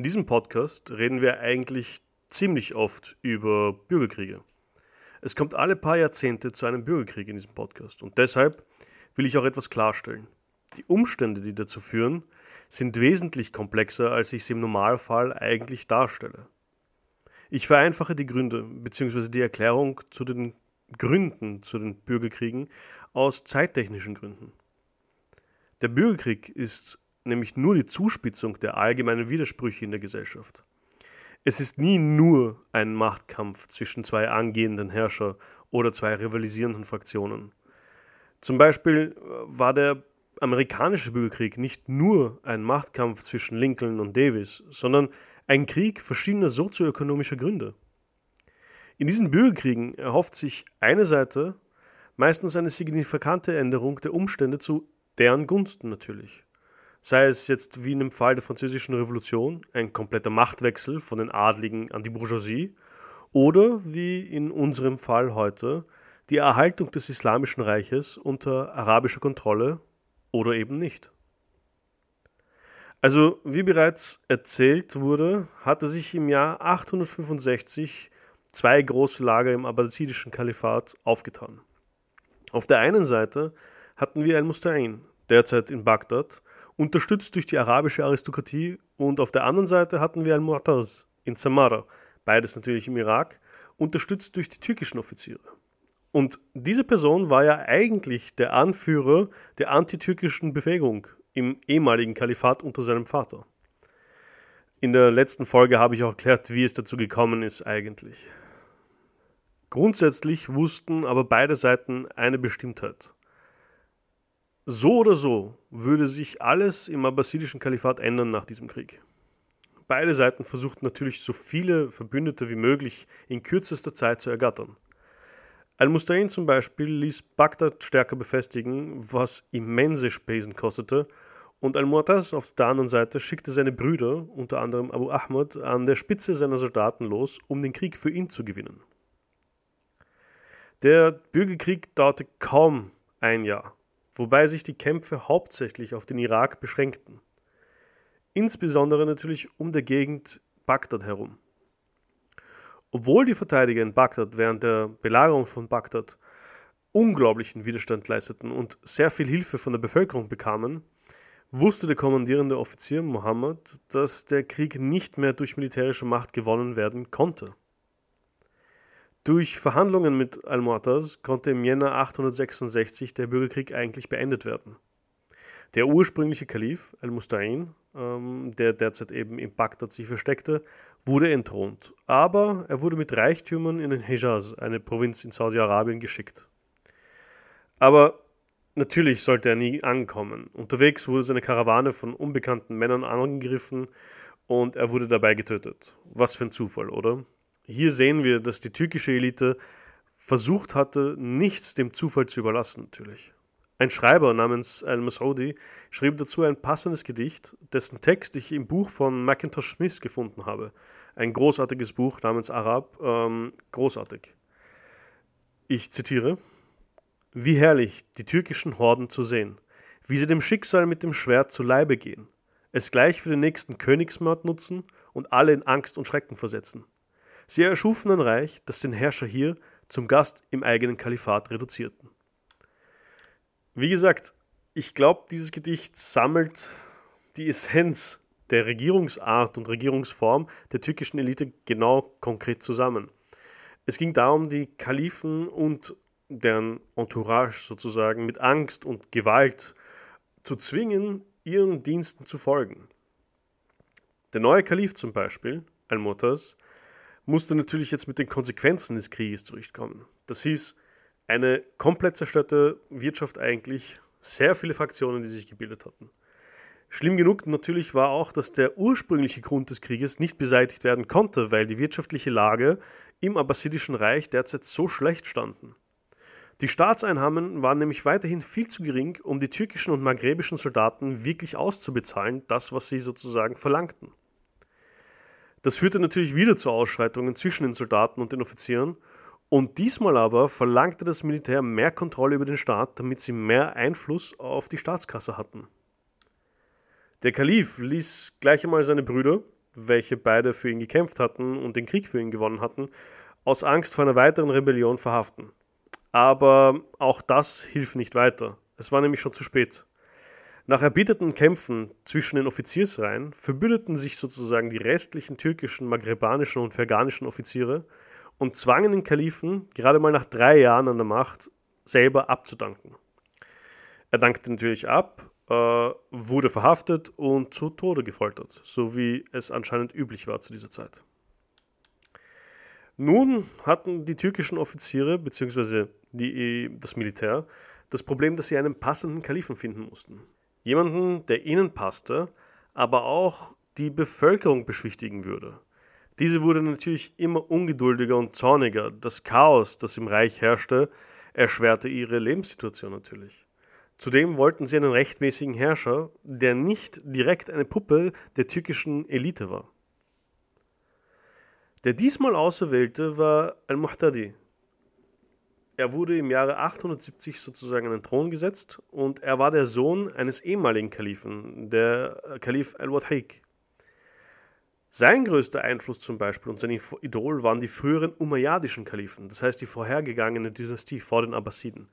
In diesem Podcast reden wir eigentlich ziemlich oft über Bürgerkriege. Es kommt alle paar Jahrzehnte zu einem Bürgerkrieg in diesem Podcast und deshalb will ich auch etwas klarstellen. Die Umstände, die dazu führen, sind wesentlich komplexer, als ich sie im Normalfall eigentlich darstelle. Ich vereinfache die Gründe bzw. die Erklärung zu den Gründen zu den Bürgerkriegen aus zeittechnischen Gründen. Der Bürgerkrieg ist nämlich nur die Zuspitzung der allgemeinen Widersprüche in der Gesellschaft. Es ist nie nur ein Machtkampf zwischen zwei angehenden Herrscher oder zwei rivalisierenden Fraktionen. Zum Beispiel äh, war der amerikanische Bürgerkrieg nicht nur ein Machtkampf zwischen Lincoln und Davis, sondern ein Krieg verschiedener sozioökonomischer Gründe. In diesen Bürgerkriegen erhofft sich eine Seite meistens eine signifikante Änderung der Umstände zu deren Gunsten natürlich. Sei es jetzt wie in dem Fall der Französischen Revolution ein kompletter Machtwechsel von den Adligen an die Bourgeoisie oder wie in unserem Fall heute die Erhaltung des Islamischen Reiches unter arabischer Kontrolle oder eben nicht. Also, wie bereits erzählt wurde, hatte sich im Jahr 865 zwei große Lager im abbasidischen Kalifat aufgetan. Auf der einen Seite hatten wir Al-Musta'in, derzeit in Bagdad, unterstützt durch die arabische Aristokratie, und auf der anderen Seite hatten wir Al-Mu'taz in Samara, beides natürlich im Irak, unterstützt durch die türkischen Offiziere. Und diese Person war ja eigentlich der Anführer der antitürkischen Bewegung im ehemaligen Kalifat unter seinem Vater. In der letzten Folge habe ich auch erklärt, wie es dazu gekommen ist eigentlich. Grundsätzlich wussten aber beide Seiten eine Bestimmtheit. So oder so würde sich alles im abbasidischen Kalifat ändern nach diesem Krieg. Beide Seiten versuchten natürlich so viele Verbündete wie möglich in kürzester Zeit zu ergattern. Al-Mustain zum Beispiel ließ Bagdad stärker befestigen, was immense Spesen kostete, und Al-Mu'taz auf der anderen Seite schickte seine Brüder, unter anderem Abu Ahmad, an der Spitze seiner Soldaten los, um den Krieg für ihn zu gewinnen. Der Bürgerkrieg dauerte kaum ein Jahr, wobei sich die Kämpfe hauptsächlich auf den Irak beschränkten. Insbesondere natürlich um der Gegend Bagdad herum. Obwohl die Verteidiger in Bagdad während der Belagerung von Bagdad unglaublichen Widerstand leisteten und sehr viel Hilfe von der Bevölkerung bekamen, wusste der kommandierende Offizier Mohammed, dass der Krieg nicht mehr durch militärische Macht gewonnen werden konnte. Durch Verhandlungen mit Al-Mu'taz konnte im Jänner 866 der Bürgerkrieg eigentlich beendet werden. Der ursprüngliche Kalif Al-Musta'in, ähm, der derzeit eben in Bagdad sich versteckte, wurde entthront, aber er wurde mit Reichtümern in den Hejaz, eine Provinz in Saudi-Arabien, geschickt. Aber natürlich sollte er nie ankommen. Unterwegs wurde seine Karawane von unbekannten Männern angegriffen und er wurde dabei getötet. Was für ein Zufall, oder? Hier sehen wir, dass die türkische Elite versucht hatte, nichts dem Zufall zu überlassen, natürlich. Ein Schreiber namens Al-Masoudi schrieb dazu ein passendes Gedicht, dessen Text ich im Buch von Mackintosh Smith gefunden habe. Ein großartiges Buch namens Arab, ähm, großartig. Ich zitiere: Wie herrlich, die türkischen Horden zu sehen, wie sie dem Schicksal mit dem Schwert zu Leibe gehen, es gleich für den nächsten Königsmord nutzen und alle in Angst und Schrecken versetzen. Sie erschufen ein Reich, das den Herrscher hier zum Gast im eigenen Kalifat reduzierten. Wie gesagt, ich glaube, dieses Gedicht sammelt die Essenz der Regierungsart und Regierungsform der türkischen Elite genau konkret zusammen. Es ging darum, die Kalifen und deren Entourage sozusagen mit Angst und Gewalt zu zwingen, ihren Diensten zu folgen. Der neue Kalif zum Beispiel, Al-Mutas, musste natürlich jetzt mit den Konsequenzen des Krieges zurechtkommen. Das hieß, eine komplett zerstörte Wirtschaft eigentlich, sehr viele Fraktionen, die sich gebildet hatten. Schlimm genug natürlich war auch, dass der ursprüngliche Grund des Krieges nicht beseitigt werden konnte, weil die wirtschaftliche Lage im Abbasidischen Reich derzeit so schlecht standen. Die Staatseinnahmen waren nämlich weiterhin viel zu gering, um die türkischen und maghrebischen Soldaten wirklich auszubezahlen, das, was sie sozusagen verlangten. Das führte natürlich wieder zu Ausschreitungen zwischen den Soldaten und den Offizieren. Und diesmal aber verlangte das Militär mehr Kontrolle über den Staat, damit sie mehr Einfluss auf die Staatskasse hatten. Der Kalif ließ gleich einmal seine Brüder, welche beide für ihn gekämpft hatten und den Krieg für ihn gewonnen hatten, aus Angst vor einer weiteren Rebellion verhaften. Aber auch das hilft nicht weiter. Es war nämlich schon zu spät. Nach erbitterten Kämpfen zwischen den Offiziersreihen verbündeten sich sozusagen die restlichen türkischen, maghrebanischen und ferganischen Offiziere und zwangen den Kalifen, gerade mal nach drei Jahren an der Macht, selber abzudanken. Er dankte natürlich ab, äh, wurde verhaftet und zu Tode gefoltert, so wie es anscheinend üblich war zu dieser Zeit. Nun hatten die türkischen Offiziere bzw. das Militär das Problem, dass sie einen passenden Kalifen finden mussten. Jemanden, der ihnen passte, aber auch die Bevölkerung beschwichtigen würde. Diese wurde natürlich immer ungeduldiger und zorniger. Das Chaos, das im Reich herrschte, erschwerte ihre Lebenssituation natürlich. Zudem wollten sie einen rechtmäßigen Herrscher, der nicht direkt eine Puppe der türkischen Elite war. Der diesmal Auserwählte war Al-Muhtadi, er wurde im Jahre 870 sozusagen an den Thron gesetzt und er war der Sohn eines ehemaligen Kalifen, der Kalif al-Wadhik. Sein größter Einfluss zum Beispiel und sein Idol waren die früheren umayyadischen Kalifen, das heißt die vorhergegangene Dynastie vor den Abbasiden.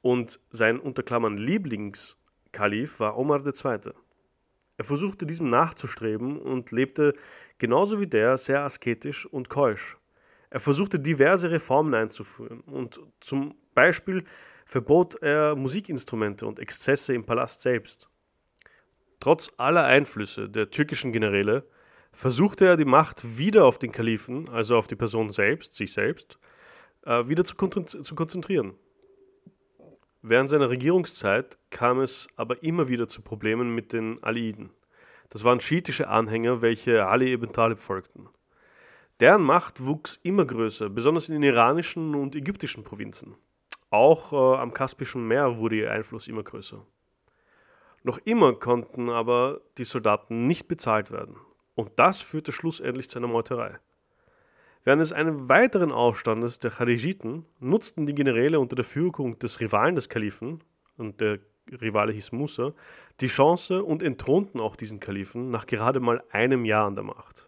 Und sein unter Klammern Lieblingskalif war Omar II. Er versuchte diesem nachzustreben und lebte genauso wie der sehr asketisch und keusch. Er versuchte diverse Reformen einzuführen und zum Beispiel verbot er Musikinstrumente und Exzesse im Palast selbst. Trotz aller Einflüsse der türkischen Generäle versuchte er die Macht wieder auf den Kalifen, also auf die Person selbst, sich selbst, äh, wieder zu, konzentrieren. Während seiner Regierungszeit kam es aber immer wieder zu Problemen mit den Aliden. Das waren schiitische Anhänger, welche Ali ibn Talib folgten. Deren Macht wuchs immer größer, besonders in den iranischen und ägyptischen Provinzen. Auch äh, am Kaspischen Meer wurde ihr Einfluss immer größer. Noch immer konnten aber die Soldaten nicht bezahlt werden. Und das führte schlussendlich zu einer Meuterei. Während des einen weiteren Aufstandes der Charijiten nutzten die Generäle unter der Führung des Rivalen des Kalifen, und der Rivale hieß Musa, die Chance und entthronten auch diesen Kalifen nach gerade mal einem Jahr an der Macht.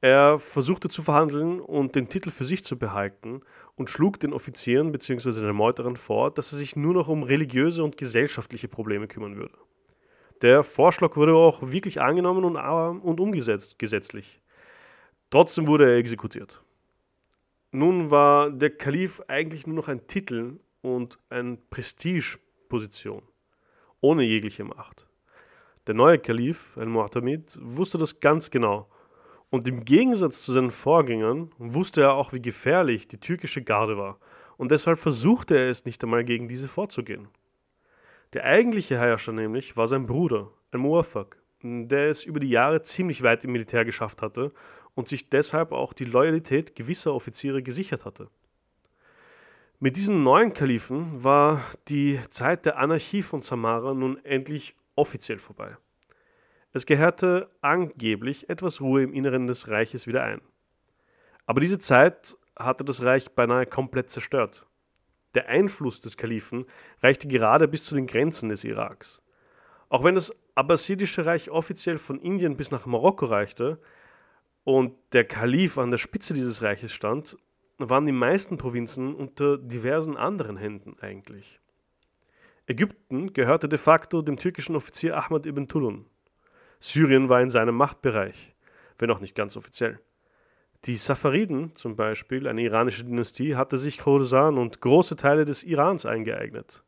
Er versuchte zu verhandeln und den Titel für sich zu behalten und schlug den Offizieren bzw. den Meuterern vor, dass er sich nur noch um religiöse und gesellschaftliche Probleme kümmern würde. Der Vorschlag wurde auch wirklich angenommen und, äh, und umgesetzt, gesetzlich. Trotzdem wurde er exekutiert. Nun war der Kalif eigentlich nur noch ein Titel und eine Prestigeposition, ohne jegliche Macht. Der neue Kalif, Al-Mu'tamid, wusste das ganz genau und im Gegensatz zu seinen Vorgängern wusste er auch, wie gefährlich die türkische Garde war. Und deshalb versuchte er es nicht einmal gegen diese vorzugehen. Der eigentliche Herrscher nämlich war sein Bruder, Al-Muwaffaq, der es über die Jahre ziemlich weit im Militär geschafft hatte und sich deshalb auch die Loyalität gewisser Offiziere gesichert hatte. Mit diesem neuen Kalifen war die Zeit der Anarchie von Samara nun endlich offiziell vorbei. Es kehrte angeblich etwas Ruhe im Inneren des Reiches wieder ein. Aber diese Zeit hatte das Reich beinahe komplett zerstört. Der Einfluss des Kalifen reichte gerade bis zu den Grenzen des Iraks. Auch wenn das abbasidische Reich offiziell von Indien bis nach Marokko reichte und der Kalif an der Spitze dieses Reiches stand, waren die meisten Provinzen unter diversen anderen Händen eigentlich. Ägypten gehörte de facto dem türkischen Offizier Ahmad ibn Tulun. Syrien war in seinem Machtbereich, wenn auch nicht ganz offiziell. Die Safariden zum Beispiel, eine iranische Dynastie, hatte sich Khorasan und große Teile des Irans eingeeignet.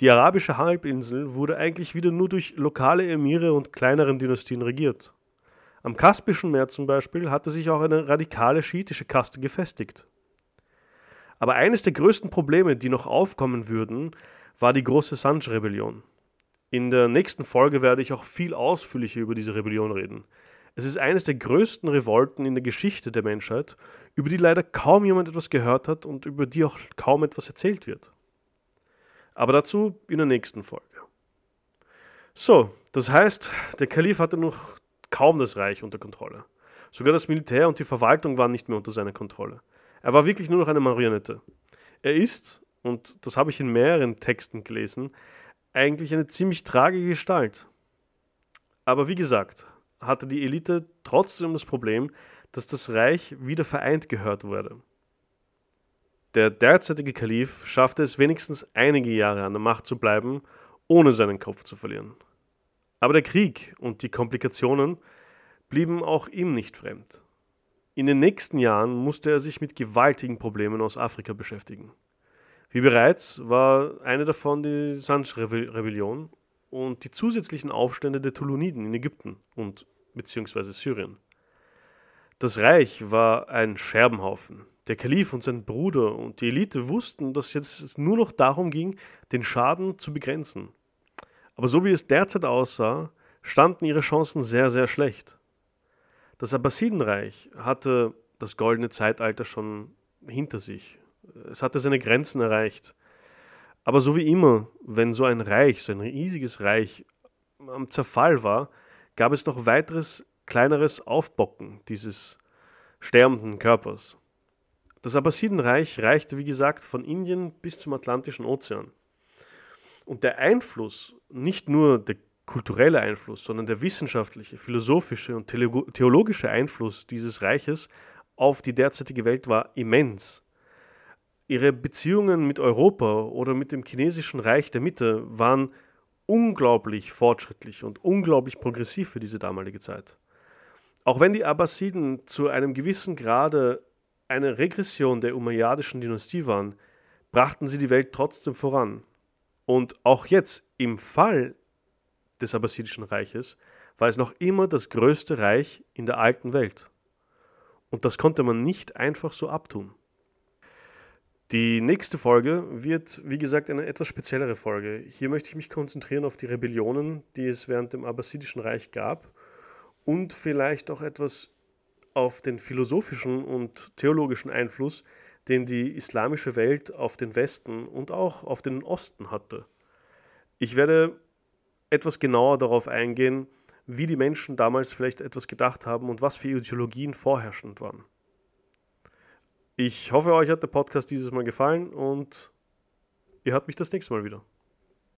Die arabische Halbinsel wurde eigentlich wieder nur durch lokale Emire und kleineren Dynastien regiert. Am Kaspischen Meer zum Beispiel hatte sich auch eine radikale schiitische Kaste gefestigt. Aber eines der größten Probleme, die noch aufkommen würden, war die große Sanj-Rebellion. In der nächsten Folge werde ich auch viel ausführlicher über diese Rebellion reden. Es ist eines der größten Revolten in der Geschichte der Menschheit, über die leider kaum jemand etwas gehört hat und über die auch kaum etwas erzählt wird. Aber dazu in der nächsten Folge. So, das heißt, der Kalif hatte noch kaum das Reich unter Kontrolle. Sogar das Militär und die Verwaltung waren nicht mehr unter seiner Kontrolle. Er war wirklich nur noch eine Marionette. Er ist, und das habe ich in mehreren Texten gelesen, eigentlich eine ziemlich tragische Gestalt. Aber wie gesagt, hatte die Elite trotzdem das Problem, dass das Reich wieder vereint gehört wurde. Der derzeitige Kalif schaffte es wenigstens einige Jahre an der Macht zu bleiben, ohne seinen Kopf zu verlieren. Aber der Krieg und die Komplikationen blieben auch ihm nicht fremd. In den nächsten Jahren musste er sich mit gewaltigen Problemen aus Afrika beschäftigen. Wie bereits war eine davon die Sanj-Rebellion und die zusätzlichen Aufstände der Tuluniden in Ägypten und beziehungsweise Syrien. Das Reich war ein Scherbenhaufen. Der Kalif und sein Bruder und die Elite wussten, dass jetzt nur noch darum ging, den Schaden zu begrenzen. Aber so wie es derzeit aussah, standen ihre Chancen sehr, sehr schlecht. Das Abbasidenreich hatte das goldene Zeitalter schon hinter sich. Es hatte seine Grenzen erreicht. Aber so wie immer, wenn so ein Reich, so ein riesiges Reich am Zerfall war, gab es noch weiteres, kleineres Aufbocken dieses sterbenden Körpers. Das Abbasidenreich reichte, wie gesagt, von Indien bis zum Atlantischen Ozean. Und der Einfluss, nicht nur der kulturelle Einfluss, sondern der wissenschaftliche, philosophische und theologische Einfluss dieses Reiches auf die derzeitige Welt war immens. Ihre Beziehungen mit Europa oder mit dem chinesischen Reich der Mitte waren unglaublich fortschrittlich und unglaublich progressiv für diese damalige Zeit. Auch wenn die Abbasiden zu einem gewissen Grade eine Regression der umayyadischen Dynastie waren, brachten sie die Welt trotzdem voran. Und auch jetzt im Fall des Abbasidischen Reiches war es noch immer das größte Reich in der alten Welt. Und das konnte man nicht einfach so abtun. Die nächste Folge wird, wie gesagt, eine etwas speziellere Folge. Hier möchte ich mich konzentrieren auf die Rebellionen, die es während dem Abbasidischen Reich gab und vielleicht auch etwas auf den philosophischen und theologischen Einfluss, den die islamische Welt auf den Westen und auch auf den Osten hatte. Ich werde etwas genauer darauf eingehen, wie die Menschen damals vielleicht etwas gedacht haben und was für Ideologien vorherrschend waren. Ich hoffe, euch hat der Podcast dieses Mal gefallen und ihr hört mich das nächste Mal wieder.